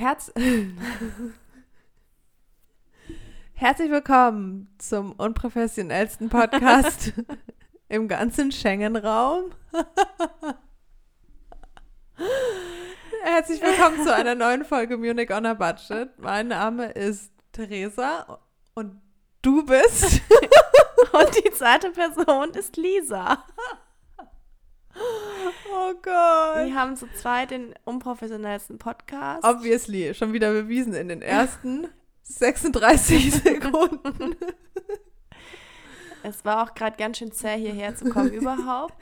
Herz Herzlich willkommen zum unprofessionellsten Podcast im ganzen Schengen-Raum. Herzlich willkommen zu einer neuen Folge Munich on a Budget. Mein Name ist Theresa und du bist. und die zweite Person ist Lisa. Oh Gott. Wir haben zu zweit den unprofessionellsten Podcast. Obviously, schon wieder bewiesen in den ersten 36 Sekunden. Es war auch gerade ganz schön zäh, hierher zu kommen überhaupt.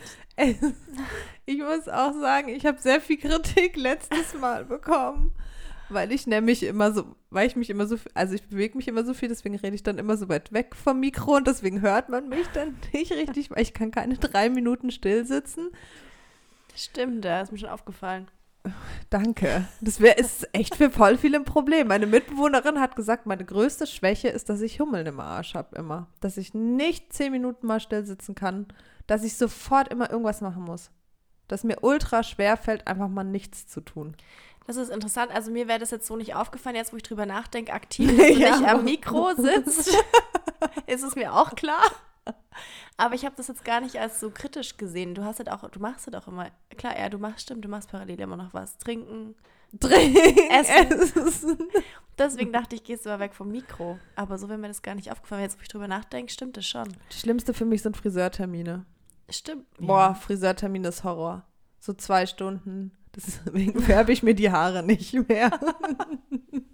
Ich muss auch sagen, ich habe sehr viel Kritik letztes Mal bekommen, weil ich nämlich immer so, weil ich mich immer so, also ich bewege mich immer so viel, deswegen rede ich dann immer so weit weg vom Mikro und deswegen hört man mich dann nicht richtig, weil ich kann keine drei Minuten still sitzen. Stimmt, da ist mir schon aufgefallen. Danke. Das wäre ist echt für voll viele ein Problem. Meine Mitbewohnerin hat gesagt, meine größte Schwäche ist, dass ich Hummeln im Arsch habe immer. Dass ich nicht zehn Minuten mal still sitzen kann. Dass ich sofort immer irgendwas machen muss. Dass mir ultra schwer fällt, einfach mal nichts zu tun. Das ist interessant. Also mir wäre das jetzt so nicht aufgefallen, jetzt wo ich drüber nachdenke, aktiv, ja. nicht am Mikro sitzt. ist es mir auch klar. Aber ich habe das jetzt gar nicht als so kritisch gesehen. Du hast halt auch, du machst halt auch immer, klar, ja, du machst, stimmt, du machst parallel immer noch was. Trinken, Trinken, essen. essen. Deswegen dachte ich, gehst du mal weg vom Mikro. Aber so wäre mir das gar nicht aufgefallen. Jetzt, wo ich drüber nachdenke, stimmt das schon. Das Schlimmste für mich sind Friseurtermine. Stimmt. Boah, ja. Friseurtermin ist Horror. So zwei Stunden. Deswegen färbe ich mir die Haare nicht mehr.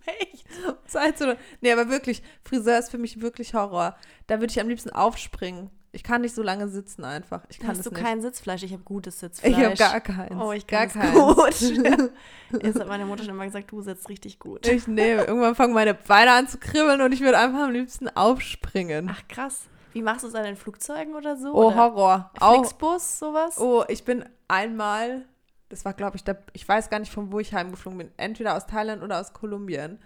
Echt? Zeit zu. Nee, aber wirklich, Friseur ist für mich wirklich Horror. Da würde ich am liebsten aufspringen. Ich kann nicht so lange sitzen einfach. Ich kann Hast du nicht. kein Sitzfleisch? Ich habe gutes Sitzfleisch. Ich habe gar keins. Oh, ich gar keins. Gut. Jetzt hat meine Mutter schon immer gesagt, du sitzt richtig gut. Ich nehme. Irgendwann fangen meine Beine an zu kribbeln und ich würde einfach am liebsten aufspringen. Ach krass. Wie machst du es dann in Flugzeugen oder so? Oh, oder Horror. Flixbus, sowas? Oh, ich bin einmal das war, glaube ich, der, ich weiß gar nicht, von wo ich heimgeflogen bin. Entweder aus Thailand oder aus Kolumbien.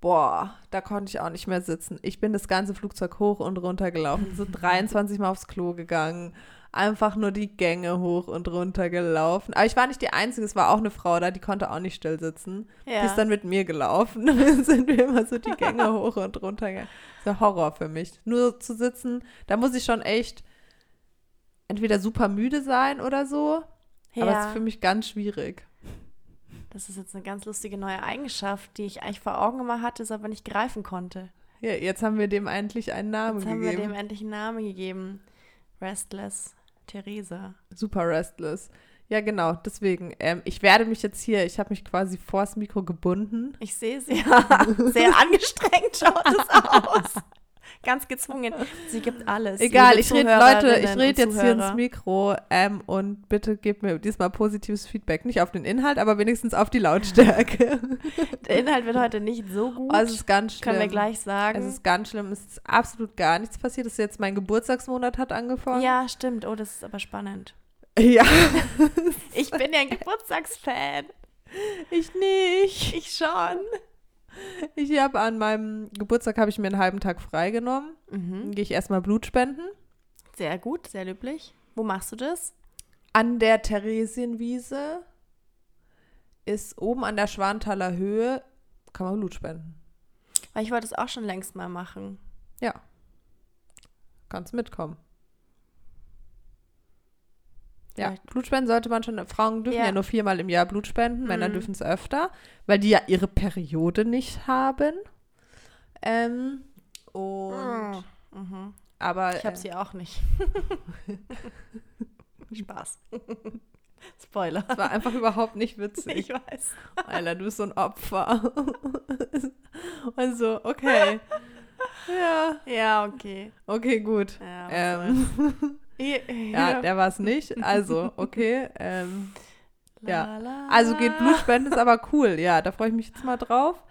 Boah, da konnte ich auch nicht mehr sitzen. Ich bin das ganze Flugzeug hoch und runter gelaufen, so 23 Mal aufs Klo gegangen, einfach nur die Gänge hoch und runter gelaufen. Aber ich war nicht die Einzige, es war auch eine Frau da, die konnte auch nicht still sitzen. Ja. Die ist dann mit mir gelaufen. Dann sind wir immer so die Gänge hoch und runter gegangen. Das ist Horror für mich. Nur zu sitzen, da muss ich schon echt entweder super müde sein oder so ja. Aber es ist für mich ganz schwierig. Das ist jetzt eine ganz lustige neue Eigenschaft, die ich eigentlich vor Augen immer hatte, aber nicht greifen konnte. Ja, jetzt haben wir dem endlich einen Namen jetzt gegeben. Jetzt haben wir dem endlich einen Namen gegeben. Restless Theresa. Super Restless. Ja, genau, deswegen. Ähm, ich werde mich jetzt hier, ich habe mich quasi vors Mikro gebunden. Ich sehe es ja. Sehr angestrengt schaut es aus ganz gezwungen. Sie gibt alles. Egal, ich rede, Leute, ich rede jetzt hier ins Mikro ähm, und bitte gebt mir diesmal positives Feedback. Nicht auf den Inhalt, aber wenigstens auf die Lautstärke. Der Inhalt wird heute nicht so gut. Oh, es ist ganz schlimm. Können wir gleich sagen. Es ist ganz schlimm. Es ist absolut gar nichts passiert. Es ist jetzt mein Geburtstagsmonat hat angefangen. Ja, stimmt. Oh, das ist aber spannend. Ja. ich bin ja ein Geburtstagsfan. Ich nicht. Ich schon. Ich habe an meinem Geburtstag habe ich mir einen halben Tag freigenommen. Mhm. Gehe ich erstmal Blut spenden. Sehr gut, sehr löblich. Wo machst du das? An der Theresienwiese ist oben an der Schwanthaler Höhe, kann man Blut spenden. Weil ich wollte es auch schon längst mal machen. Ja. Kannst mitkommen. Ja, Blutspenden sollte man schon. Frauen dürfen ja, ja nur viermal im Jahr Blut spenden, mhm. Männer dürfen es öfter, weil die ja ihre Periode nicht haben. Ähm, und. Mhm. Aber. Ich habe äh, sie auch nicht. Spaß. Spoiler. Das war einfach überhaupt nicht witzig. Ich weiß. Alter, du bist so ein Opfer. also, okay. Ja. Ja, okay. Okay, gut. Ja, ähm, ja, der war es nicht. Also, okay. Ähm, ja. Also geht Blutspenden, ist aber cool. Ja, da freue ich mich jetzt mal drauf.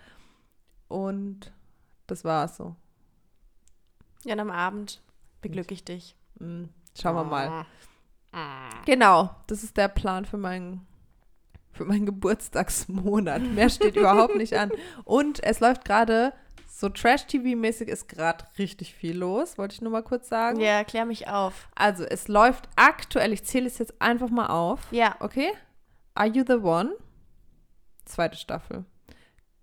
Und das war's so. Ja, und am Abend beglücke ich dich. Mhm. Schauen wir mal. Genau, das ist der Plan für meinen für meinen Geburtstagsmonat. Mehr steht überhaupt nicht an. Und es läuft gerade so Trash-TV-mäßig ist gerade richtig viel los, wollte ich nur mal kurz sagen. Ja, klär mich auf. Also, es läuft aktuell, ich zähle es jetzt einfach mal auf. Ja. Okay? Are You the One? Zweite Staffel.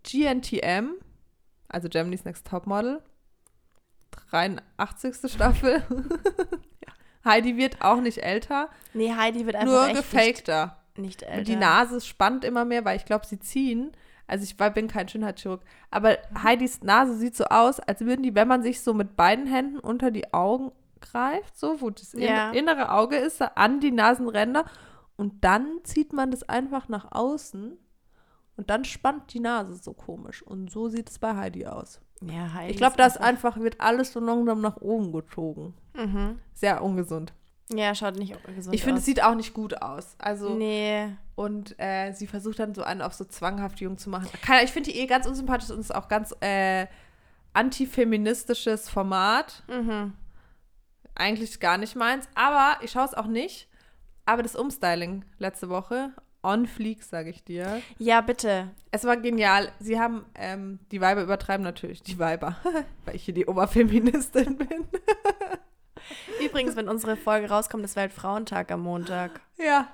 GNTM, also Germany's Next Topmodel, 83. Staffel. Heidi wird auch nicht älter, Nee, Heidi wird einfach nur echt gefakter. nicht, nicht älter. Und die Nase spannt immer mehr, weil ich glaube, sie ziehen. Also ich war, bin kein Schönheitschirurg, aber Mhm. Heidis Nase sieht so aus, als würden die, wenn man sich so mit beiden Händen unter die Augen greift, so wo das Ja. innere Auge ist, an die Nasenränder und dann zieht man das einfach nach außen und dann spannt die Nase so komisch und so sieht es bei Heidi aus. Ja, Heidi Ich glaube, das einfach- einfach wird alles so langsam nach oben gezogen. Mhm. Sehr ungesund. Ja, schaut nicht gesund Ich finde, es sieht auch nicht gut aus. Also Nee. und äh, sie versucht dann so einen auf so zwanghaft jung zu machen. Keine, ich finde die eh ganz unsympathisch und ist auch ganz äh, antifeministisches Format. Mhm. Eigentlich gar nicht meins. Aber ich schaue es auch nicht. Aber das Umstyling letzte Woche, on fleek, sage ich dir. Ja, bitte. Es war genial. Sie haben, ähm, die Weiber übertreiben natürlich, die Weiber, weil ich hier die Oberfeministin bin. Übrigens, wenn unsere Folge rauskommt, ist Weltfrauentag am Montag. Ja.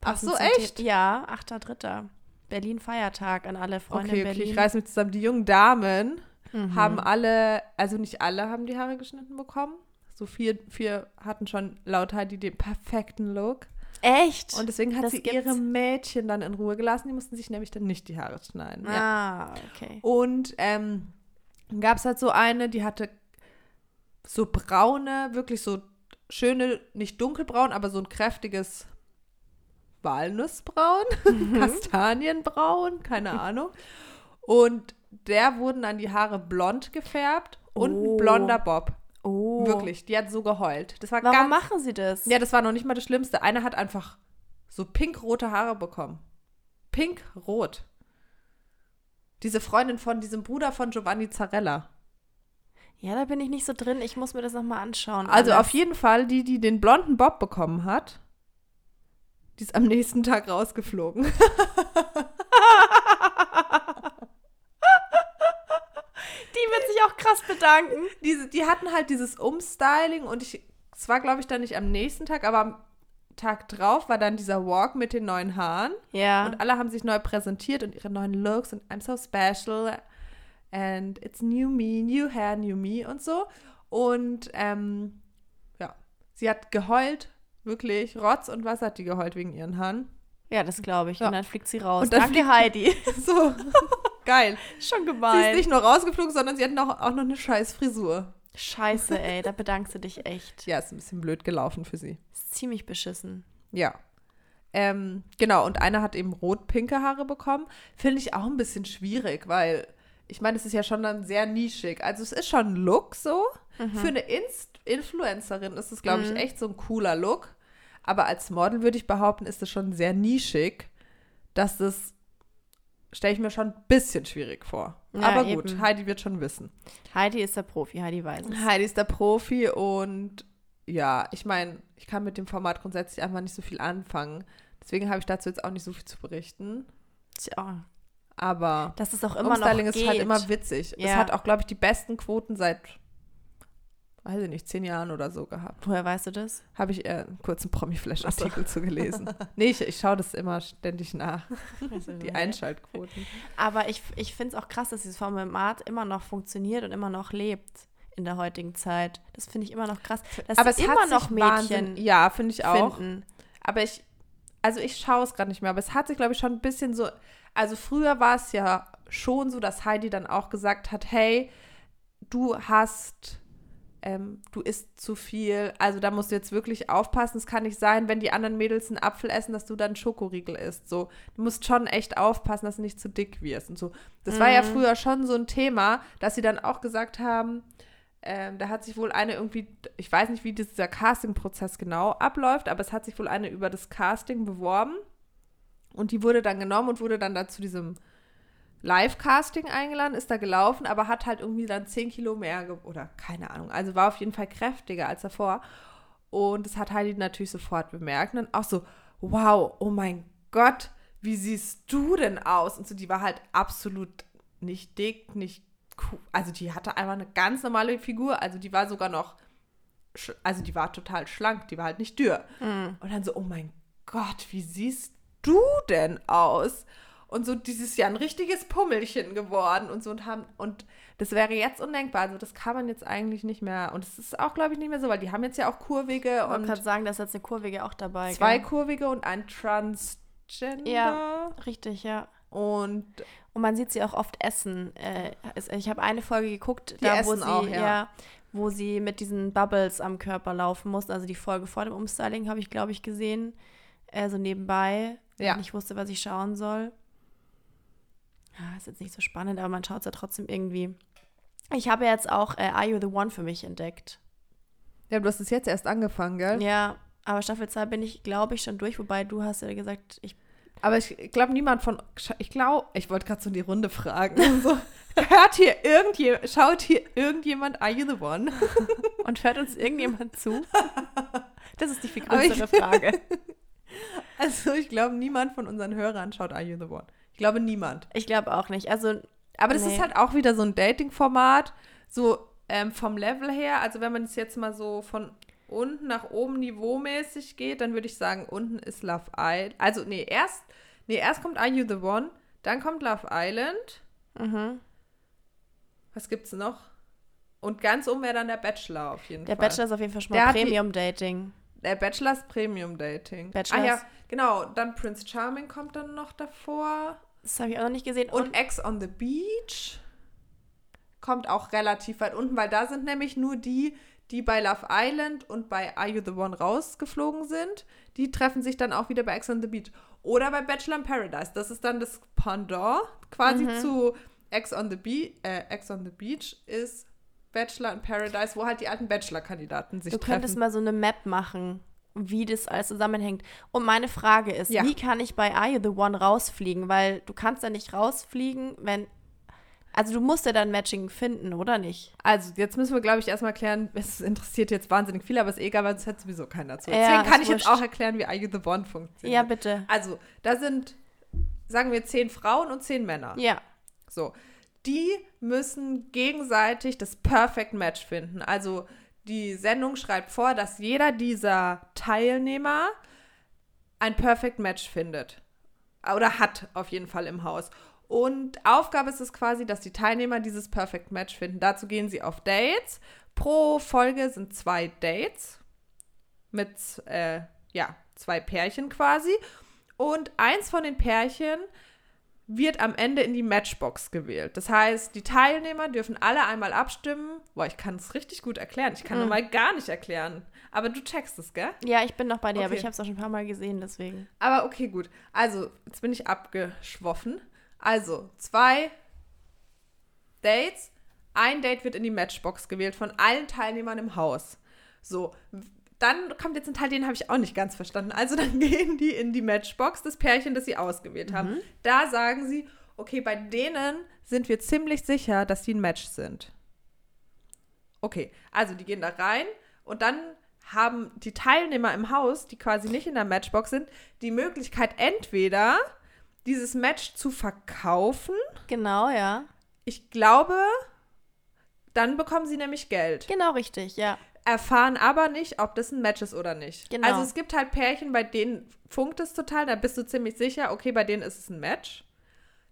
Ach Passend so, zum echt? Ja, 8.3. Berlin Feiertag an alle Freunde Okay, in okay, Berlin. ich reiß mich zusammen. Die jungen Damen Mhm. haben alle, also nicht alle haben die Haare geschnitten bekommen. So vier, vier hatten schon laut Heidi den perfekten Look. Echt? Und deswegen hat Das sie gibt's? ihre Mädchen dann in Ruhe gelassen. Die mussten sich nämlich dann nicht die Haare schneiden. Ja. ah, okay. Und ähm, dann gab es halt so eine, die hatte so braune, wirklich so schöne, nicht dunkelbraun, aber so ein kräftiges Walnussbraun, Mhm. Kastanienbraun, keine Ahnung. Und der wurden dann die Haare blond gefärbt und Oh. ein blonder Bob. Oh. Wirklich, die hat so geheult. Das war Warum ganz, machen sie das? Ja, das war noch nicht mal das Schlimmste. Eine hat einfach so pinkrote Haare bekommen. Pinkrot. Diese Freundin von diesem Bruder von Giovanni Zarella. Ja, da bin ich nicht so drin. Ich muss mir das nochmal anschauen. Also alles. auf jeden Fall, die, die den blonden Bob bekommen hat, die ist am nächsten Tag rausgeflogen. Die wird sich auch krass bedanken. Diese, die hatten halt dieses Umstyling und ich, es war glaube ich dann nicht am nächsten Tag, aber am Tag drauf war dann dieser Walk mit den neuen Haaren. Ja. Und alle haben sich neu präsentiert und ihre neuen Looks und I'm so special and it's new me, new hair, new me und so. Und ähm, ja, sie hat geheult, wirklich, Rotz und Wasser hat die geheult wegen ihren Haaren. ja, das glaube ich. Ja. Und dann fliegt sie raus. Und dann Danke, fliegt- Heidi. So, geil. Schon Sie ist gemein. nicht nur rausgeflogen, sondern sie hat noch, auch noch eine scheiß Frisur. Scheiße, ey. Da bedankst du dich echt. Ja, ist ein bisschen blöd gelaufen für sie. Ist ziemlich beschissen. Ja. Ähm, genau, und einer hat eben rot-pinke Haare bekommen. Finde ich auch ein bisschen schwierig, weil ich meine, es ist ja schon dann sehr nischig. Also es ist schon ein Look so. Für eine Inst Influencerin ist es, glaube ich, Mhm. echt so ein cooler Look. Aber als Model würde ich behaupten, ist es schon sehr nischig, dass das stelle ich mir schon ein bisschen schwierig vor. Ja, Aber gut, eben. Heidi wird schon wissen. Heidi ist der Profi. Heidi weiß es. Heidi ist der Profi und ja, ich meine, ich kann mit dem Format grundsätzlich einfach nicht so viel anfangen. Deswegen habe ich dazu jetzt auch nicht so viel zu berichten. Tja, Aber dass es auch immer Umstyling noch ist geht. halt immer witzig. Es Ja. hat auch, glaube ich, die besten Quoten seit, weiß ich nicht, zehn Jahren oder so gehabt. Woher weißt du das? Habe ich äh, einen kurzen Promi-Flash-Artikel zu gelesen. Nee, ich, ich schaue das immer ständig nach, die Einschaltquoten. Aber ich, ich finde es auch krass, dass dieses Format immer noch funktioniert und immer noch lebt in der heutigen Zeit. Das finde ich immer noch krass. Dass Aber es immer hat noch sich Wahnsinn- Mädchen Ja, finde ich auch. finden. Aber ich, also ich schaue es gerade nicht mehr, aber es hat sich, glaube ich, schon ein bisschen so, also früher war es ja schon so, dass Heidi dann auch gesagt hat, hey, du hast, ähm, du isst zu viel, also da musst du jetzt wirklich aufpassen. Es kann nicht sein, wenn die anderen Mädels einen Apfel essen, dass du dann Schokoriegel isst. So, du musst schon echt aufpassen, dass du nicht zu dick wirst und so. Das war ja Mhm. früher schon so ein Thema, dass sie dann auch gesagt haben, ähm, da hat sich wohl eine irgendwie, ich weiß nicht, wie dieser Casting-Prozess genau abläuft, aber es hat sich wohl eine über das Casting beworben und die wurde dann genommen und wurde dann da zu diesem Live-Casting eingeladen, ist da gelaufen, aber hat halt irgendwie dann 10 Kilo mehr oder keine Ahnung, also war auf jeden Fall kräftiger als davor. Und das hat Heidi natürlich sofort bemerkt und dann auch so, wow, oh mein Gott, wie siehst du denn aus? Und so, die war halt absolut nicht dick, nicht cool. Also die hatte einfach eine ganz normale Figur. Also die war sogar noch, also die war total schlank, die war halt nicht dürr. Mhm. Und dann so, oh mein Gott, wie siehst du denn aus? und so dieses Jahr ein richtiges Pummelchen geworden und so und haben und das wäre jetzt undenkbar. Also das kann man jetzt eigentlich nicht mehr und es ist auch glaube ich nicht mehr so, weil die haben jetzt ja auch kurvige Man und kann sagen, dass jetzt eine kurvige auch dabei. zwei gell? kurvige und ein Transgender Ja. Richtig, ja. und Und man sieht sie auch oft essen. Äh, ich habe eine Folge geguckt, da wo sie, auch, ja. wo sie mit diesen Bubbles am Körper laufen mussten. Also die Folge vor dem Umstyling habe ich, glaube ich, gesehen. Äh, so nebenbei, weil Ja. ich nicht wusste, was ich schauen soll. Ja, ist jetzt nicht so spannend, aber man schaut es ja trotzdem irgendwie. Ich habe jetzt auch äh, Are You the One für mich entdeckt. ja, du hast es jetzt erst angefangen, gell? Ja, aber Staffel 2 bin ich, glaube ich, schon durch, wobei du hast ja gesagt, ich Aber ich glaube, niemand von. Ich glaube, ich wollte gerade so die Runde fragen. So, hört hier irgendjemand, schaut hier irgendjemand Are You the One? Und hört uns irgendjemand zu? Das ist die viel größere Frage. Also, ich glaube, niemand von unseren Hörern schaut Are You the One. Ich glaube, niemand. Ich glaube auch nicht. Also, Aber das Nee. ist halt auch wieder so ein Dating-Format, so ähm, vom Level her. Also, wenn man es jetzt mal so von unten nach oben niveaumäßig geht, dann würde ich sagen, unten ist Love Island. Also, nee, erst, nee, erst kommt Are You the One, dann kommt Love Island. mhm. Was gibt's noch? Und ganz oben wäre dann der Bachelor auf jeden der Fall. Bachelor ist auf jeden Fall schon Der mal Premium-Dating. Der Bachelor ist Premium Dating. Bachelor Ah ja, genau. Dann Prince Charming kommt dann noch davor. Das habe ich auch noch nicht gesehen. Und Ex on the Beach kommt auch relativ weit unten, weil da sind nämlich nur die, die bei Love Island und bei Are You the One rausgeflogen sind. Die treffen sich dann auch wieder bei Ex on the Beach. Oder bei Bachelor in Paradise. Das ist dann das Pendant quasi Mhm. zu Ex on the, Be äh, Ex on the Beach ist Bachelor in Paradise, wo halt die alten Bachelor-Kandidaten sich du könntest treffen. mal so eine Map machen, wie das alles zusammenhängt. Und meine Frage ist, Ja. wie kann ich bei Are You the One rausfliegen? Weil du kannst ja nicht rausfliegen, wenn. Also du musst ja dann Matching finden, oder nicht? Also, jetzt müssen wir, glaube ich, erstmal klären, es interessiert jetzt wahnsinnig viel, aber es ist egal, weil es hat sowieso keiner zu. Ja, Deswegen ist kann ich jetzt wurscht. auch erklären, wie Are You the One funktioniert. Ja, bitte. Also, da sind, sagen wir, zehn Frauen und zehn Männer. Ja. So. Die müssen gegenseitig das Perfect Match finden. Also, die Sendung schreibt vor, dass jeder dieser Teilnehmer ein Perfect Match findet. Oder hat auf jeden Fall im Haus. Und Aufgabe ist es quasi, dass die Teilnehmer dieses Perfect Match finden. Dazu gehen sie auf Dates. Pro Folge sind zwei Dates mit äh, ja, zwei Pärchen quasi. Und eins von den Pärchen wird am Ende in die Matchbox gewählt. Das heißt, die Teilnehmer dürfen alle einmal abstimmen. Boah, ich kann es richtig gut erklären. Ich kann Mhm. normal gar nicht erklären. Aber du checkst es, gell? Ja, ich bin noch bei dir, aber Okay. ich habe es auch schon ein paar Mal gesehen, deswegen. Aber okay, gut. Also, jetzt bin ich abgeschwoffen. Also, zwei Dates. Ein Date wird in die Matchbox gewählt von allen Teilnehmern im Haus. So, dann kommt jetzt ein Teil, den habe ich auch nicht ganz verstanden. Also, dann gehen die in die Matchbox, das Pärchen, das sie ausgewählt haben. Da sagen sie, okay, bei denen sind wir ziemlich sicher, dass die ein Match sind. Okay, also die gehen da rein und dann haben die Teilnehmer im Haus, die quasi nicht in der Matchbox sind, die Möglichkeit, entweder dieses Match zu verkaufen. Genau, ja. Ich glaube, dann bekommen sie nämlich Geld. Genau richtig, ja. Erfahren aber nicht, ob das ein Match ist oder nicht. Genau. Also es gibt halt Pärchen, bei denen funkt es total, da bist du ziemlich sicher, okay, bei denen ist es ein Match.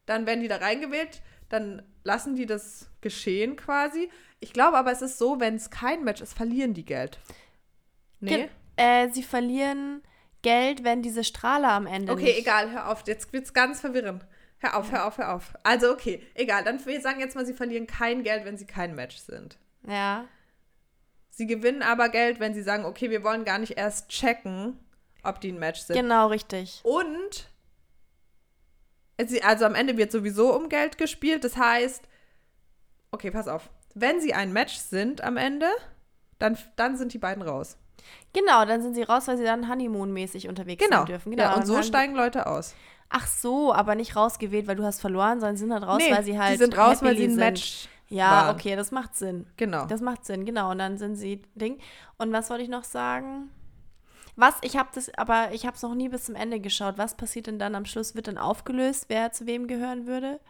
Dann werden die da reingewählt, dann lassen die das geschehen quasi. Ich glaube aber, es ist so, wenn es kein Match ist, verlieren die Geld. Nee? Ge- Äh, sie verlieren Geld, wenn diese Strahler am Ende Okay, nicht. egal, hör auf. Jetzt wird's ganz verwirrend. Hör auf, hör auf, hör auf. Also, okay, egal. Dann wir sagen jetzt mal, sie verlieren kein Geld, wenn sie kein Match sind. Ja. Sie gewinnen aber Geld, wenn sie sagen, okay, wir wollen gar nicht erst checken, ob die ein Match sind. Genau richtig. Und sie, also am Ende wird sowieso um Geld gespielt. Das heißt, okay, pass auf. Wenn sie ein Match sind am Ende, dann, dann sind die beiden raus. Genau, dann sind sie raus, weil sie dann Honeymoon-mäßig unterwegs Genau. sein dürfen. Genau. ja, und so steigen Leute aus. Ach so, aber nicht rausgewählt, weil du hast verloren, sondern sie sind halt raus, nee, weil sie halt die sind raus, weil sie ein. Match Ja, waren. okay, das macht Sinn. Genau. Das macht Sinn, genau. Und dann sind sie Ding. Und was wollte ich noch sagen? Was, ich habe das, aber ich habe es noch nie bis zum Ende geschaut. Was passiert denn dann am Schluss? Wird dann aufgelöst, wer zu wem gehören würde?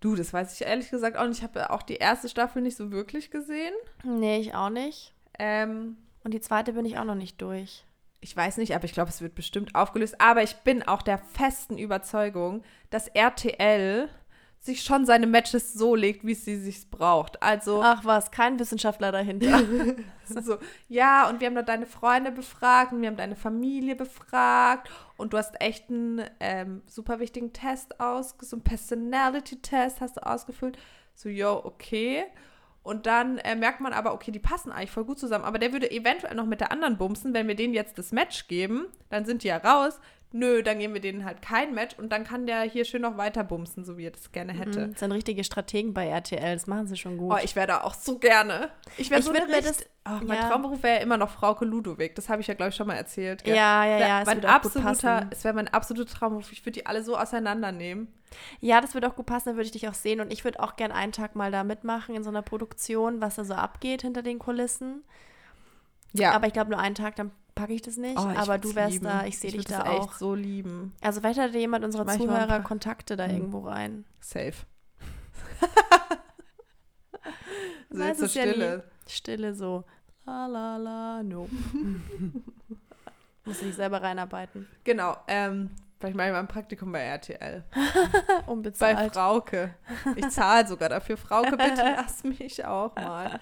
Du, das weiß ich ehrlich gesagt auch nicht. Ich habe auch die erste Staffel nicht so wirklich gesehen. Nee, ich auch nicht. Ähm, Und die zweite bin ich auch noch nicht durch. ich weiß nicht, aber ich glaube, es wird bestimmt aufgelöst. Aber ich bin auch der festen Überzeugung, dass RTL sich schon seine Matches so legt, wie sie sich braucht. Also Ach was, kein Wissenschaftler dahinter. so, ja, und wir haben noch deine Freunde befragt und wir haben deine Familie befragt und du hast echt einen ähm, super wichtigen Test ausgefüllt, so einen Personality-Test hast du ausgefüllt. So, yo, okay. Und dann äh, merkt man aber, okay, die passen eigentlich voll gut zusammen. Aber der würde eventuell noch mit der anderen bumsen, wenn wir denen jetzt das Match geben, dann sind die ja raus. Nö, dann geben wir denen halt kein Match und dann kann der hier schön noch weiter bumsen, so wie er das gerne hätte. Mhm, das sind richtige Strategen bei RTL, das machen sie schon gut. Oh, ich wäre da auch so gerne. Ich wäre so eine richt- das- oh, Mein ja. Traumberuf wäre ja immer noch Frauke Ludowig. Das habe ich ja, glaube ich, schon mal erzählt. gell? ja, ja, ja, es mein absoluter, es wäre mein absoluter Traumberuf. Ich würde die alle so auseinandernehmen. Ja, das würde auch gut passen, dann würde ich dich auch sehen und ich würde auch gern einen Tag mal da mitmachen in so einer Produktion, was da so abgeht hinter den Kulissen. Ja, Aber ich glaube nur einen Tag, dann packe ich das nicht. Oh, ich aber du wärst lieben. da, ich sehe dich da das auch. echt so lieben. Also vielleicht hat jemand unserer Zuhörer Kontakte da Hm. irgendwo rein. Safe. so jetzt so es ja. Stille. Stille so. La la la, no. Muss ich selber reinarbeiten. Genau. Ähm, vielleicht mache ich mal ein Praktikum bei RTL. Bei Unbezahlt. Frauke. Ich zahle sogar dafür. Frauke, bitte lass mich auch mal.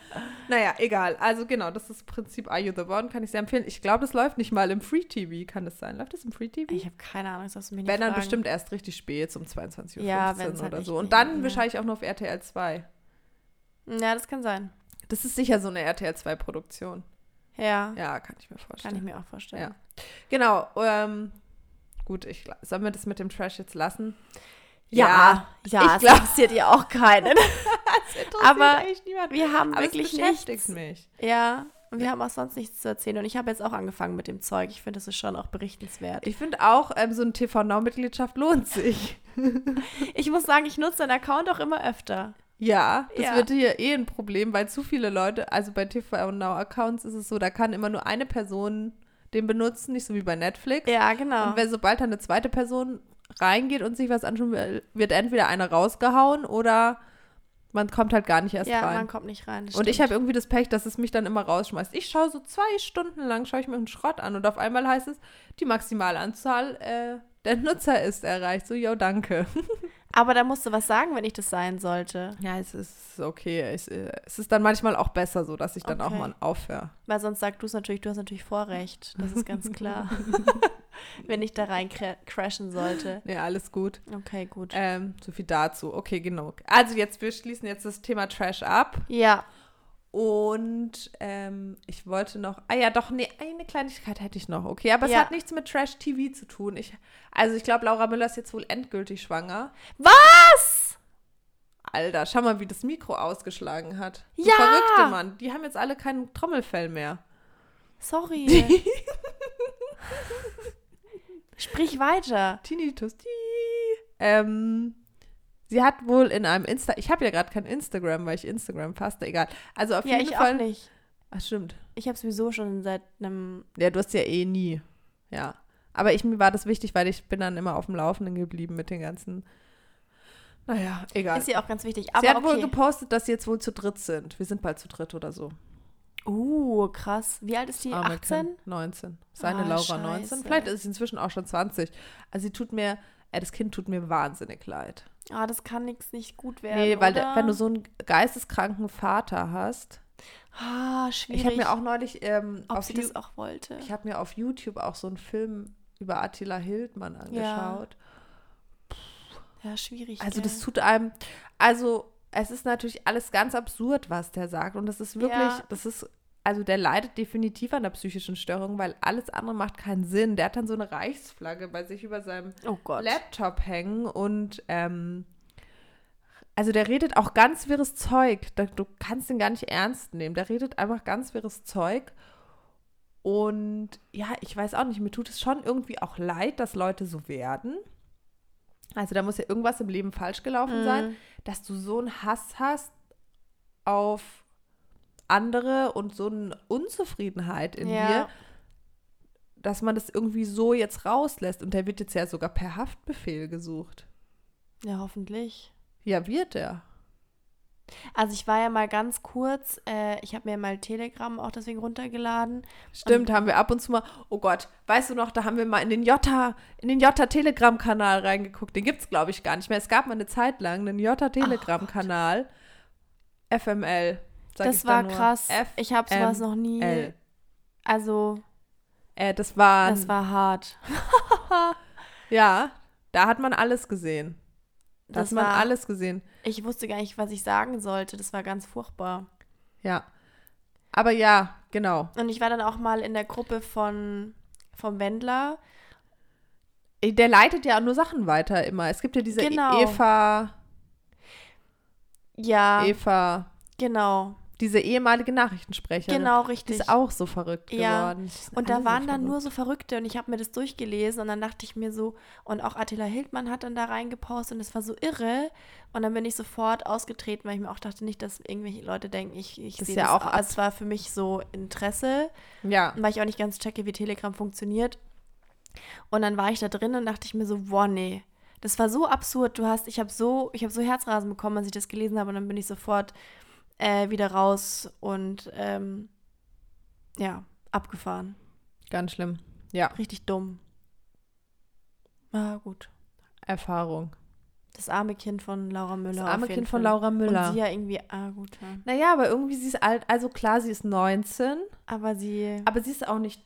Naja, egal. Also genau, das ist das Prinzip Are You The One, kann ich sehr empfehlen. Ich glaube, das läuft nicht mal im Free TV. Kann das sein? Läuft das im Free TV? Ich habe keine Ahnung, das darfst du mich nicht Wenn dann fragen. bestimmt erst richtig spät, um 22.15 Uhr Ja, halt oder so. Und dann ja. wahrscheinlich auch nur auf RTL 2. Ja, das kann sein. Das ist sicher so eine RTL 2-Produktion. Ja, Ja, kann ich mir vorstellen. kann ich mir auch vorstellen. Ja. Genau. Ähm, gut, ich, sollen wir das mit dem Trash jetzt lassen? Ja, ja, ich es glaub- interessiert ja auch keinen. Aber. Wir haben Aber wirklich nichts. mich. Ja, und wir haben auch sonst nichts zu erzählen. Und ich habe jetzt auch angefangen mit dem Zeug. Ich finde, das ist schon auch berichtenswert. Ich finde auch, ähm, so eine TV-Now-Mitgliedschaft lohnt sich. Ich muss sagen, ich nutze den Account auch immer öfter. Ja, das Ja. wird hier eh ein Problem, weil zu viele Leute, also bei TV-Now-Accounts ist es so, da kann immer nur eine Person den benutzen, nicht so wie bei Netflix. Ja, genau. Und wenn sobald da eine zweite Person reingeht und sich was anschauen will, wird entweder einer rausgehauen oder man kommt halt gar nicht erst ja, rein. man kommt nicht rein. Und ich habe irgendwie das Pech, dass es mich dann immer rausschmeißt. Ich schaue so zwei Stunden lang, schaue ich mir einen Schrott an und auf einmal heißt es, die Maximalanzahl äh, der Nutzer ist erreicht. So, yo, danke. Aber da musst du was sagen, wenn ich das sein sollte. Ja, es ist okay. Ich, äh, es ist dann manchmal auch besser so, dass ich dann auch Okay. mal aufhöre. Weil sonst sagst du es natürlich, du hast natürlich Vorrecht. Das ist ganz klar. wenn ich da rein cra- crashen sollte. Ja, alles gut. Okay, gut. Ähm, so viel dazu. Okay, genug. Also jetzt, wir schließen jetzt das Thema Trash ab. ja, Und ähm, ich wollte noch, ah ja, doch, nee, eine Kleinigkeit hätte ich noch, okay, aber es Ja. hat nichts mit Trash-TV zu tun. Ich, also ich glaube, Laura Müller ist jetzt wohl endgültig schwanger. Was? Alter, schau mal, wie das Mikro ausgeschlagen hat. Ja! Verrückte Mann, die haben jetzt alle kein Trommelfell mehr. Sorry. Sprich weiter. Tinnitus. Ähm, sie hat wohl in einem Insta, ich habe ja gerade kein Instagram, weil ich Instagram faste, egal. Also auf Ja, jeden ich Fall. auch nicht. Ach, stimmt. Ich habe sowieso schon seit einem. Ja, du hast ja eh nie. Ja. Aber ich, mir war das wichtig, weil ich bin dann immer auf dem Laufenden geblieben mit den ganzen. Naja, egal. Ist ja auch ganz wichtig. sie Aber hat wohl okay. gepostet, dass sie jetzt wohl zu dritt sind. Wir sind bald zu dritt oder so. Uh, krass. Wie alt ist die? Arme 18? Kind. 19. Seine Ah, Laura 19. scheiße. Vielleicht ist sie inzwischen auch schon 20. Also sie tut mir, äh, das Kind tut mir wahnsinnig leid. Ah, das kann nix nicht gut werden. Nee, weil oder? der, wenn du so einen geisteskranken Vater hast. Ah, schwierig. Ich habe mir auch neulich ähm, Ob auf, sie das auch wollte. ich habe mir auf YouTube auch so einen Film über Attila Hildmann angeschaut. Ja, schwierig. Also gell? das tut einem, also es ist natürlich alles ganz absurd, was der sagt. Und das ist wirklich, Ja. das ist, also der leidet definitiv an der psychischen Störung, weil alles andere macht keinen Sinn. Der hat dann so eine Reichsflagge bei sich über seinem Oh. Laptop hängen und ähm, also der redet auch ganz wirres Zeug. Du kannst ihn gar nicht ernst nehmen. Der redet einfach ganz wirres Zeug. Und ja, ich weiß auch nicht, mir tut es schon irgendwie auch leid, dass Leute so werden. Also da muss ja irgendwas im Leben falsch gelaufen sein, Mhm. dass du so einen Hass hast auf andere und so eine Unzufriedenheit in ja. dir, dass man das irgendwie so jetzt rauslässt. Und der wird jetzt ja sogar per Haftbefehl gesucht. Ja, hoffentlich. Ja, wird er. Also ich war ja mal ganz kurz, äh, ich habe mir mal Telegram auch deswegen runtergeladen. Stimmt, haben wir ab und zu mal, oh Gott, weißt du noch, da haben wir mal in den Jota, in den Jota Telegram-Kanal reingeguckt. Den gibt es, glaube ich, gar nicht mehr. Es gab mal eine Zeit lang einen Jota Telegram-Kanal. FML. Das war krass. Ich habe sowas noch nie. FML. Also, Äh, das war, das war hart. ja, da hat man alles gesehen. Da Das hat man war, alles gesehen. Ich wusste gar nicht, was ich sagen sollte. Das war ganz furchtbar. Ja. Aber ja, genau. Und ich war dann auch mal in der Gruppe von vom Wendler. Der leitet ja nur Sachen weiter immer. Es gibt ja diese Genau. Eva, Ja, Eva, genau. Diese ehemalige Nachrichtensprecherin. Genau, Die richtig. ist auch so verrückt Ja. geworden. Die Und da alle so waren dann nur so Verrückte und ich habe mir das durchgelesen und dann dachte ich mir so, und auch Attila Hildmann hat dann da reingepostet und es war so irre. Und dann bin ich sofort ausgetreten, weil ich mir auch dachte, nicht, dass irgendwelche Leute denken, ich, ich sehe ja das auch es war für mich so Interesse, Ja. weil ich auch nicht ganz checke, wie Telegram funktioniert. Und dann war ich da drin und dachte ich mir so, boah, nee. Das war so absurd. Du hast, ich habe so, ich habe so Herzrasen bekommen, als ich das gelesen habe und dann bin ich sofort äh, wieder raus und ähm, ja, abgefahren. Ganz schlimm. Ja, Richtig dumm. Ah, gut. Erfahrung. Das arme Kind von Laura Müller. Das arme Kind von. Laura Müller. Und sie ja irgendwie, ah, gut. Ja. Naja, aber irgendwie sie ist alt. Also klar, sie ist 19, Aber sie, aber sie ist auch nicht.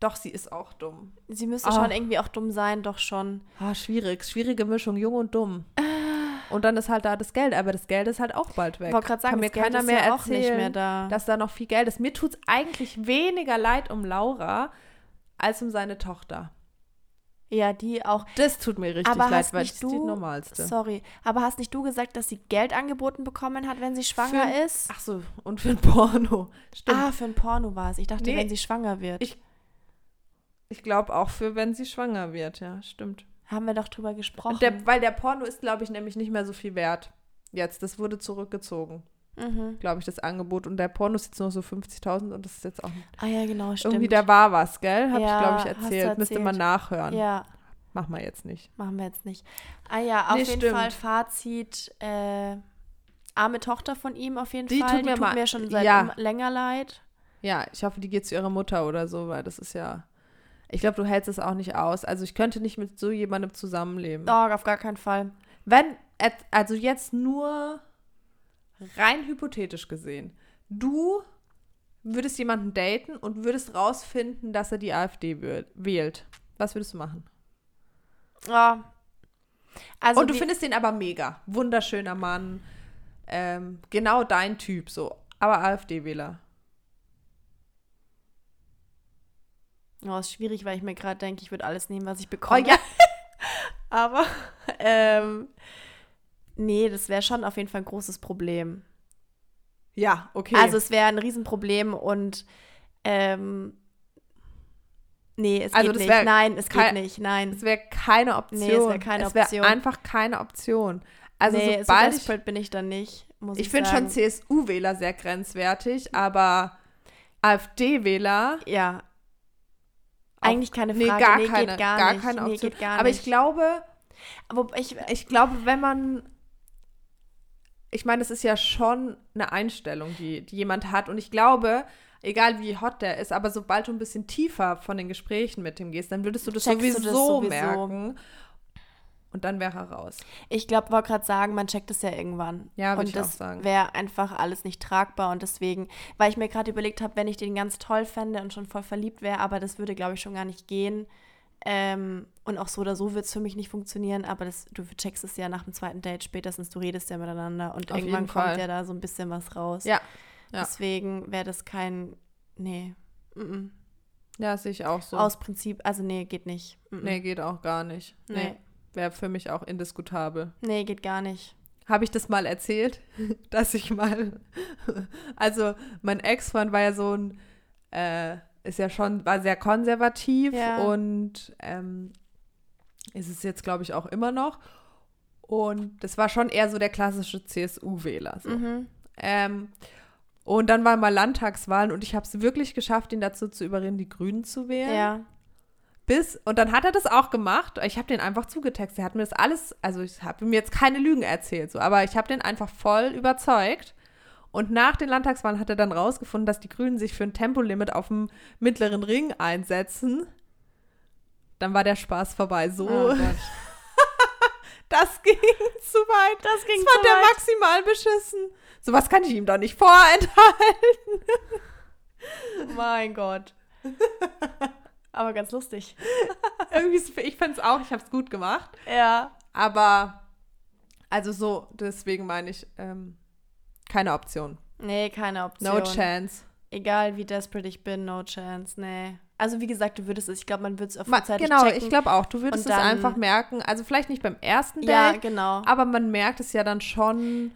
Doch, sie ist auch dumm. sie müsste Ah. schon irgendwie auch dumm sein, doch schon. Ah, schwierig. Schwierige Mischung, jung und dumm. Und dann ist halt da das Geld, aber das Geld ist halt auch bald weg. Ich wollte gerade sagen, Kann mir keiner ist mehr ja auch nicht erzählen, mehr da. dass da noch viel Geld ist. Mir tut es eigentlich weniger leid um Laura als um seine Tochter. ja, die auch. Das tut mir richtig Aber leid, weil das ist die du- normalste. Sorry, aber hast nicht du gesagt, dass sie Geld angeboten bekommen hat, wenn sie schwanger Für- ist? Ach so, und für ein Porno. Stimmt. Ah, für ein Porno war es. Ich dachte, Nee. wenn sie schwanger wird. Ich- Ich glaube auch für, wenn sie schwanger wird, ja, stimmt. Haben wir doch drüber gesprochen. Der, weil der Porno ist, glaube ich, nämlich nicht mehr so viel wert. Jetzt, das wurde zurückgezogen, mhm. glaube ich, das Angebot. Und der Porno ist jetzt nur so 50.000 und das ist jetzt auch Ah ja, genau, stimmt. irgendwie, da war was, gell? Habe Ja, ich, glaube ich, du erzählt. Müsste man erzählt. nachhören. Ja, Machen wir jetzt nicht. machen wir jetzt nicht. Ah ja, auf Nee, jeden stimmt. Fall Fazit. Äh, arme Tochter von ihm auf jeden Die Fall. tut die mir tut mir schon seit ja. länger leid. Ja, ich hoffe, die geht zu ihrer Mutter oder so, weil das ist ja. Ich glaube, du hältst es auch nicht aus. Also ich könnte nicht mit so jemandem zusammenleben. Doch, auf gar keinen Fall. Wenn, also jetzt nur rein hypothetisch gesehen, du würdest jemanden daten und würdest rausfinden, dass er die AfD wählt. Was würdest du machen? Ja. Also und du findest den aber mega. Wunderschöner Mann. Ähm, genau dein Typ, so. Aber AfD-Wähler. Oh, ist schwierig, weil ich mir gerade denke, ich würde alles nehmen, was ich bekomme. Oh ja. Aber, ähm, nee, das wäre schon auf jeden Fall ein großes Problem. Ja, okay. Also es wäre ein Riesenproblem und, ähm, nee, es Also geht nicht. wär Nein, es geht nicht. Nein. es wäre keine Option. Nee, es wär keine Es wäre Option. einfach keine Option. Also nee, so sobald ich, desperate bin ich dann nicht, muss ich, ich finde schon. CSU-Wähler sehr grenzwertig, aber AfD-Wähler Ja. Eigentlich keine nee, Frage. gar nee, keine, geht gar, gar nicht. keine nee, Option. geht gar aber nicht. ich glaube, Aber ich, ich glaube, wenn man ich meine, es ist ja schon eine Einstellung, die, die jemand hat. Und ich glaube, egal wie hot der ist, aber sobald du ein bisschen tiefer von den Gesprächen mit ihm gehst, dann würdest du das, Checkst du sowieso, das sowieso. merken. Und dann wäre er raus. Ich glaube, wollte gerade sagen, man checkt es ja irgendwann. Ja, würd Und ich auch das sagen. wäre einfach alles nicht tragbar. Und deswegen, weil ich mir gerade überlegt habe, wenn ich den ganz toll fände und schon voll verliebt wäre, aber das würde, glaube ich, schon gar nicht gehen. Ähm, und auch so oder so wird es für mich nicht funktionieren, aber das, du checkst es ja nach dem zweiten Date spätestens, du redest ja miteinander und Auf irgendwann kommt ja da so ein bisschen was raus. Ja. Ja. Deswegen wäre das kein, nee, mm -mm. Ja, sehe ich auch so. aus Prinzip, also nee, geht nicht. Mm -mm. nee, geht auch gar nicht. Nee. Nee. Wäre für mich auch indiskutabel. nee, geht gar nicht. Habe ich das mal erzählt, dass ich mal, also mein Ex-Freund war ja so ein, äh, ist ja schon, war sehr konservativ Ja. und ähm, ist es jetzt, glaube ich, auch immer noch. Und das war schon eher so der klassische CSU-Wähler. So. Mhm. Ähm, und dann waren mal Landtagswahlen und ich habe es wirklich geschafft, ihn dazu zu überreden, die Grünen zu wählen. Ja. Bis, und dann hat er das auch gemacht. Ich habe den einfach zugetextet. Er hat mir das alles, also ich habe mir jetzt keine Lügen erzählt, so, aber ich habe den einfach voll überzeugt. Und nach den Landtagswahlen hat er dann rausgefunden, dass die Grünen sich für ein Tempolimit auf dem mittleren Ring einsetzen. Dann war der Spaß vorbei. So. Oh das ging zu weit. Das ging Das fand zu der weit. maximal beschissen. Sowas kann ich ihm doch nicht vorenthalten. Mein Gott. Aber ganz lustig. Irgendwie, ich fand es auch, ich habe es gut gemacht. Ja. Aber, also so, deswegen meine ich, ähm, keine Option. Nee, keine Option. No chance. Egal wie desperate ich bin, no chance. Nee. Also wie gesagt, du würdest es, ich glaube, man würde es auch Ma, frühzeitig genau, checken. ich glaube auch. Du würdest Und es dann- einfach merken. Also vielleicht nicht beim ersten Date, Ja, genau. aber man merkt es ja dann schon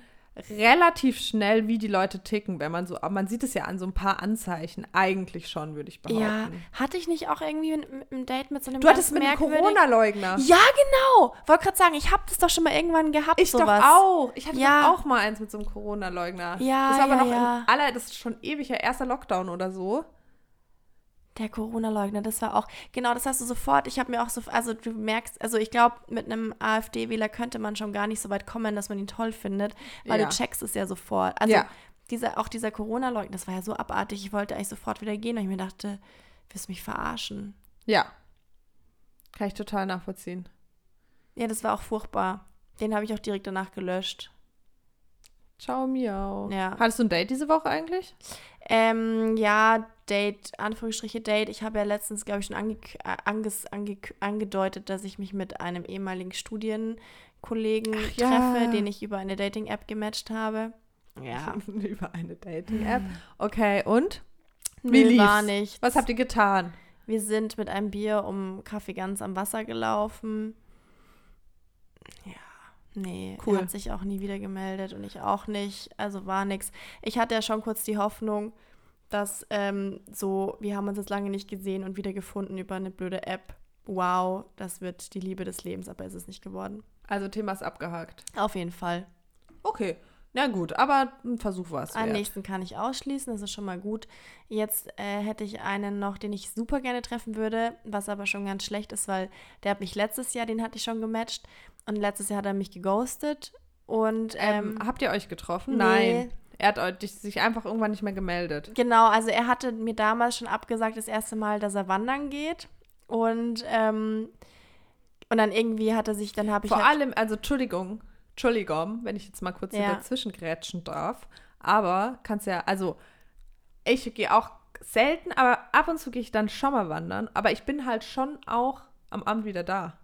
relativ schnell, wie die Leute ticken, wenn man so, aber man sieht es ja an so ein paar Anzeichen eigentlich schon, würde ich Ja, behaupten. hatte ich nicht auch irgendwie ein, ein Date mit so einem Du hattest mit einem Corona-Leugner. Ja, genau. Wollte gerade sagen, ich habe das doch schon mal irgendwann gehabt, Ich sowas. doch auch. Ich hatte Ja. doch auch mal eins mit so einem Corona-Leugner. Ja, Das war aber ja, noch ja. in aller, das ist schon ewig, ja, erster Lockdown oder so. Der Corona-Leugner, das war auch, genau, das hast du sofort, ich habe mir auch so, also du merkst, also ich glaube, mit einem AfD-Wähler könnte man schon gar nicht so weit kommen, dass man ihn toll findet, weil Ja. du checkst es ja sofort. Also Ja. dieser, auch dieser Corona-Leugner, das war ja so abartig, ich wollte eigentlich sofort wieder gehen und ich mir dachte, willst du mich verarschen? Ja. Kann ich total nachvollziehen. Ja, das war auch furchtbar. Den habe ich auch direkt danach gelöscht. Ciao, miau. Ja. Hattest du ein Date diese Woche eigentlich? Ähm, ja, Date, Anführungsstriche Date. Ich habe ja letztens, glaube ich, schon ange äh, anges ange angedeutet, dass ich mich mit einem ehemaligen Studienkollegen Ach ja. treffe, den ich über eine Dating-App gematcht habe. Ja. Über eine Dating-App. Okay, und? Wie lief's? war nicht. Was habt ihr getan? Wir sind mit einem Bier um Kaffee ganz am Wasser gelaufen. Ja, nee, Cool. hat sich auch nie wieder gemeldet und ich auch nicht. Also war nix. Ich hatte ja schon kurz die Hoffnung, dass ähm, so, wir haben uns jetzt lange nicht gesehen und wieder gefunden über eine blöde App. Wow, das wird die Liebe des Lebens, aber ist es nicht geworden. Also Thema ist abgehakt. Auf jeden Fall. Okay. Na gut, aber ein Versuch war es wert. nächsten kann ich ausschließen, das ist schon mal gut. Jetzt äh, hätte ich einen noch, den ich super gerne treffen würde, was aber schon ganz schlecht ist, weil der hat mich letztes Jahr, den hatte ich schon gematcht und letztes Jahr hat er mich geghostet und Ähm, ähm, habt ihr euch getroffen? nee. Nein. Er hat sich einfach irgendwann nicht mehr gemeldet. genau, also er hatte mir damals schon abgesagt, das erste Mal, dass er wandern geht und ähm, und dann irgendwie hat er sich, dann habe ich Vor halt, allem, also Entschuldigung, Entschuldigung, wenn ich jetzt mal kurz Ja. dazwischen grätschen darf. Aber kannst ja, also ich gehe auch selten, aber ab und zu gehe ich dann schon mal wandern. Aber ich bin halt schon auch am Abend wieder da.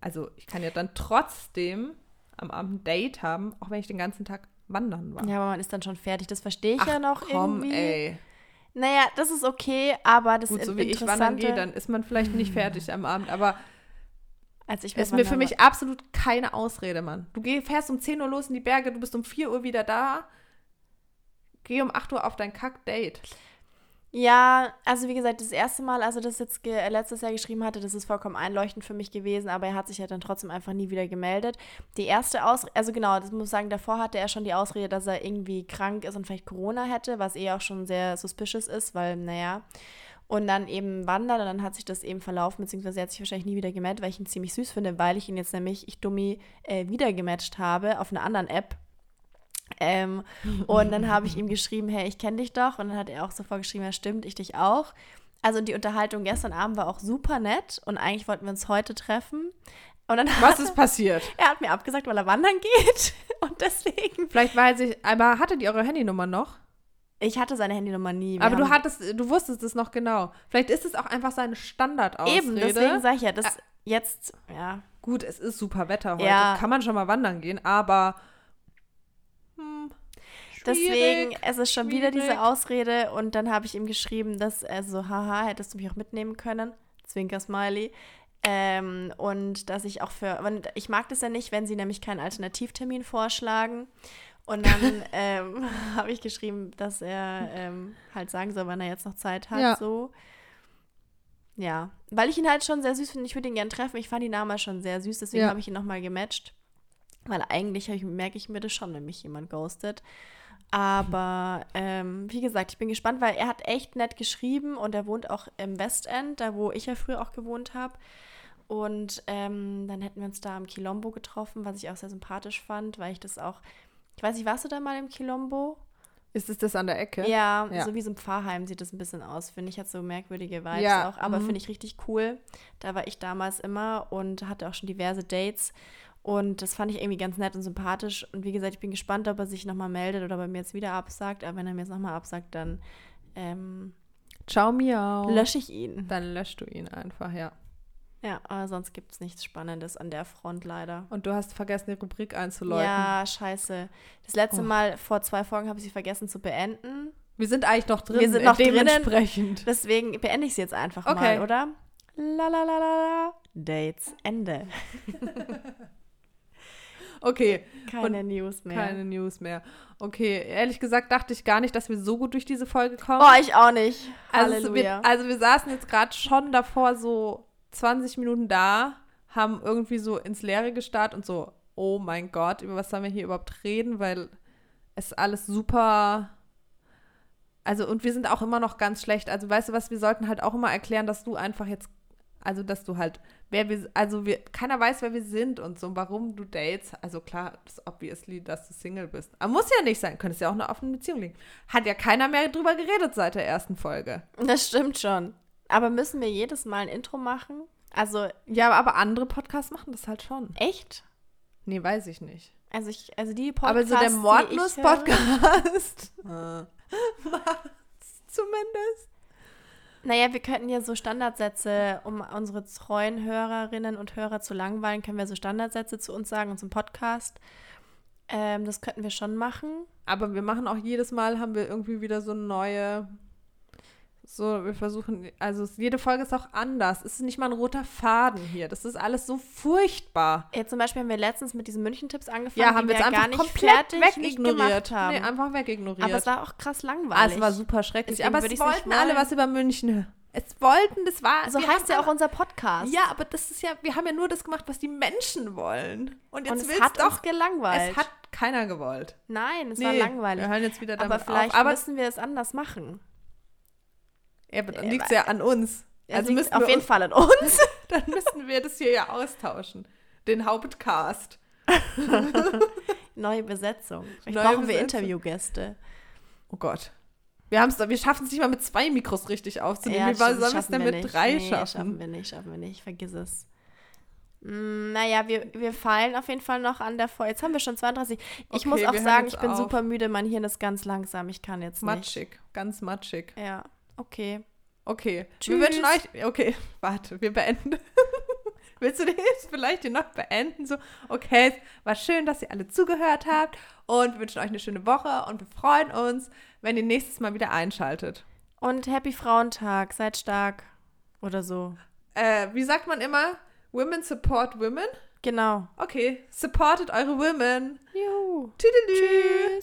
Also ich kann ja dann trotzdem am Abend ein Date haben, auch wenn ich den ganzen Tag wandern war. ja, aber man ist dann schon fertig, das verstehe ich Ach, ja noch komm, irgendwie. ey. Naja, das ist okay, aber das Gut, so wie ich wandern gehe, dann ist man vielleicht nicht fertig am Abend, aber als ich ist mir für mich absolut keine Ausrede, Mann. Du geh, fährst um 10 Uhr los in die Berge, du bist um 4 Uhr wieder da. Geh um 8 Uhr auf dein Kack-Date. Ja, also wie gesagt, das erste Mal, als er das jetzt äh, letztes Jahr geschrieben hatte, das ist vollkommen einleuchtend für mich gewesen, aber er hat sich ja dann trotzdem einfach nie wieder gemeldet. Die erste Ausrede, also genau, das muss ich sagen, davor hatte er schon die Ausrede, dass er irgendwie krank ist und vielleicht Corona hätte, was eh auch schon sehr suspicious ist, weil, naja. Und dann eben wandern und dann hat sich das eben verlaufen, beziehungsweise er hat sich wahrscheinlich nie wieder gemeldet, weil ich ihn ziemlich süß finde, weil ich ihn jetzt nämlich, ich dummi, äh, wieder gematcht habe auf einer anderen App. Ähm, und dann habe ich ihm geschrieben, hey, ich kenne dich doch. Und dann hat er auch sofort geschrieben, ja stimmt, ich dich auch. Also die Unterhaltung gestern Abend war auch super nett und eigentlich wollten wir uns heute treffen. Und dann Was ist passiert? er hat mir abgesagt, weil er wandern geht. Und deswegen. Vielleicht weiß ich, aber hattet ihr eure Handynummer noch? Ich hatte seine Handynummer nie. Wir aber du hattest, du wusstest es noch genau. Vielleicht ist es auch einfach seine Standardausrede. Eben, deswegen sage ich ja, das jetzt, ja. Gut, es ist super Wetter heute. Ja. Kann man schon mal wandern gehen, aber Deswegen, es ist schon wieder schwierig. diese Ausrede. Und dann habe ich ihm geschrieben, dass er so, haha, hättest du mich auch mitnehmen können. Zwinker-Smiley. Ähm, und dass ich auch für, und ich mag das ja nicht, wenn sie nämlich keinen Alternativtermin vorschlagen. Und dann ähm, habe ich geschrieben, dass er ähm, halt sagen soll, wann er jetzt noch Zeit hat, Ja. so. Ja, weil ich ihn halt schon sehr süß finde. Ich würde ihn gerne treffen. Ich fand ihn damals schon sehr süß, deswegen Ja. habe ich ihn nochmal gematcht. Weil eigentlich ich, merke ich mir das schon, wenn mich jemand ghostet. Aber ähm, wie gesagt, ich bin gespannt, weil er hat echt nett geschrieben und er wohnt auch im Westend, da wo ich ja früher auch gewohnt habe. Und ähm, dann hätten wir uns da im Quilombo getroffen, was ich auch sehr sympathisch fand, weil ich das auch, ich weiß nicht, warst du da mal im Quilombo? Ist es das an der Ecke? Ja, Ja. so wie so ein Pfarrheim sieht das ein bisschen aus, finde ich. Hat so merkwürdige Vibes Ja, auch, aber mhm. finde ich richtig cool. Da war ich damals immer und hatte auch schon diverse Dates. Und das fand ich irgendwie ganz nett und sympathisch. Und wie gesagt, ich bin gespannt, ob er sich nochmal meldet oder ob er mir jetzt wieder absagt. Aber wenn er mir jetzt nochmal absagt, dann ähm, Ciao, miau. lösche ich ihn. Dann löscht du ihn einfach, ja. Ja, aber sonst gibt es nichts Spannendes an der Front leider. Und du hast vergessen, die Rubrik einzuläuten. Ja, scheiße. Das letzte Oh. Mal vor zwei Folgen habe ich sie vergessen zu beenden. Wir sind eigentlich noch drin. Wir sind noch drinnen. dementsprechend. Deswegen beende ich sie jetzt einfach Okay. mal, oder? La la la la la. Dates. Ende. Okay, Keine News mehr. keine News mehr. Okay, ehrlich gesagt dachte ich gar nicht, dass wir so gut durch diese Folge kommen. Oh, ich auch nicht. also, Halleluja. wird, also wir saßen jetzt gerade schon davor so 20 Minuten da, haben irgendwie so ins Leere gestarrt und so, oh mein Gott, über was sollen wir hier überhaupt reden, weil es alles super. Also, und wir sind auch immer noch ganz schlecht. Also, weißt du was, wir sollten halt auch immer erklären, dass du einfach jetzt, also, dass du halt, wer wir, also, wir, keiner weiß, wer wir sind und so, warum du dates. Also, klar, das ist obviously, dass du Single bist. Aber muss ja nicht sein, könntest ja auch eine offene Beziehung liegen. Hat ja keiner mehr drüber geredet seit der ersten Folge. das stimmt schon. Aber müssen wir jedes Mal ein Intro machen? Also, Ja, aber andere Podcasts machen das halt schon. echt? Nee, weiß ich nicht. Also, ich, also die aber Podcasts, so der Mordlust-Podcast äh, zumindest. Naja, wir könnten ja so Standardsätze, um unsere treuen Hörerinnen und Hörer zu langweilen, können wir so Standardsätze zu uns sagen, unserem Podcast. Ähm, das könnten wir schon machen. Aber wir machen auch jedes Mal, haben wir irgendwie wieder so eine neue. So, wir versuchen, also jede Folge ist auch anders. Es ist nicht mal ein roter Faden hier. Das ist alles so furchtbar. Jetzt zum Beispiel haben wir letztens mit diesen München-Tipps angefangen, Ja, haben die wir jetzt ja einfach gar nicht komplett wegignoriert. haben. Nee, einfach wegignoriert. Aber es war auch krass langweilig. ah, es war super schrecklich. Deswegen aber es wollten alle was über München. Es wollten, das war. so heißt ja auch unser Podcast. Ja, aber das ist ja, wir haben ja nur das gemacht, was die Menschen wollen. Und jetzt Und es hat doch, uns gelangweilt. es hat keiner gewollt. Nein, es war langweilig. Wir hören jetzt wieder damit Aber vielleicht auf. Aber müssen wir es anders machen. Ja, aber dann Ja, liegt es ja an uns. Also liegt müssten auf wir jeden uns, Fall an uns. dann müssten wir das hier ja austauschen. Den Hauptcast. Neue Besetzung. Vielleicht Neue brauchen wir Besetzung. Interviewgäste. Oh Gott. Wir, haben's, wir schaffen es nicht mal mit zwei Mikros richtig aufzunehmen. Wie stimmt, sollen wir es denn wir mit nicht. drei nee, schaffen? schaffen wir nicht, schaffen wir nicht. Vergiss es. Mm, naja, wir, wir fallen auf jeden Fall noch an der Folge. Jetzt haben wir schon 32. Ich Okay, muss wir auch sagen, ich bin auf. super müde. Mein Hirn ist ganz langsam. Ich kann jetzt nicht. Matschig. Ganz matschig. Ja, okay. Okay. Tschüss. Wir wünschen euch. Okay, warte, wir beenden. Willst du den jetzt vielleicht hier noch beenden? So, okay, war schön, dass ihr alle zugehört habt und wir wünschen euch eine schöne Woche und wir freuen uns, wenn ihr nächstes Mal wieder einschaltet. Und Happy Frauentag. Seid stark. Oder so. Äh, wie sagt man immer? Women support women? Genau. Okay, supportet eure Women. Juhu. Tüdelü.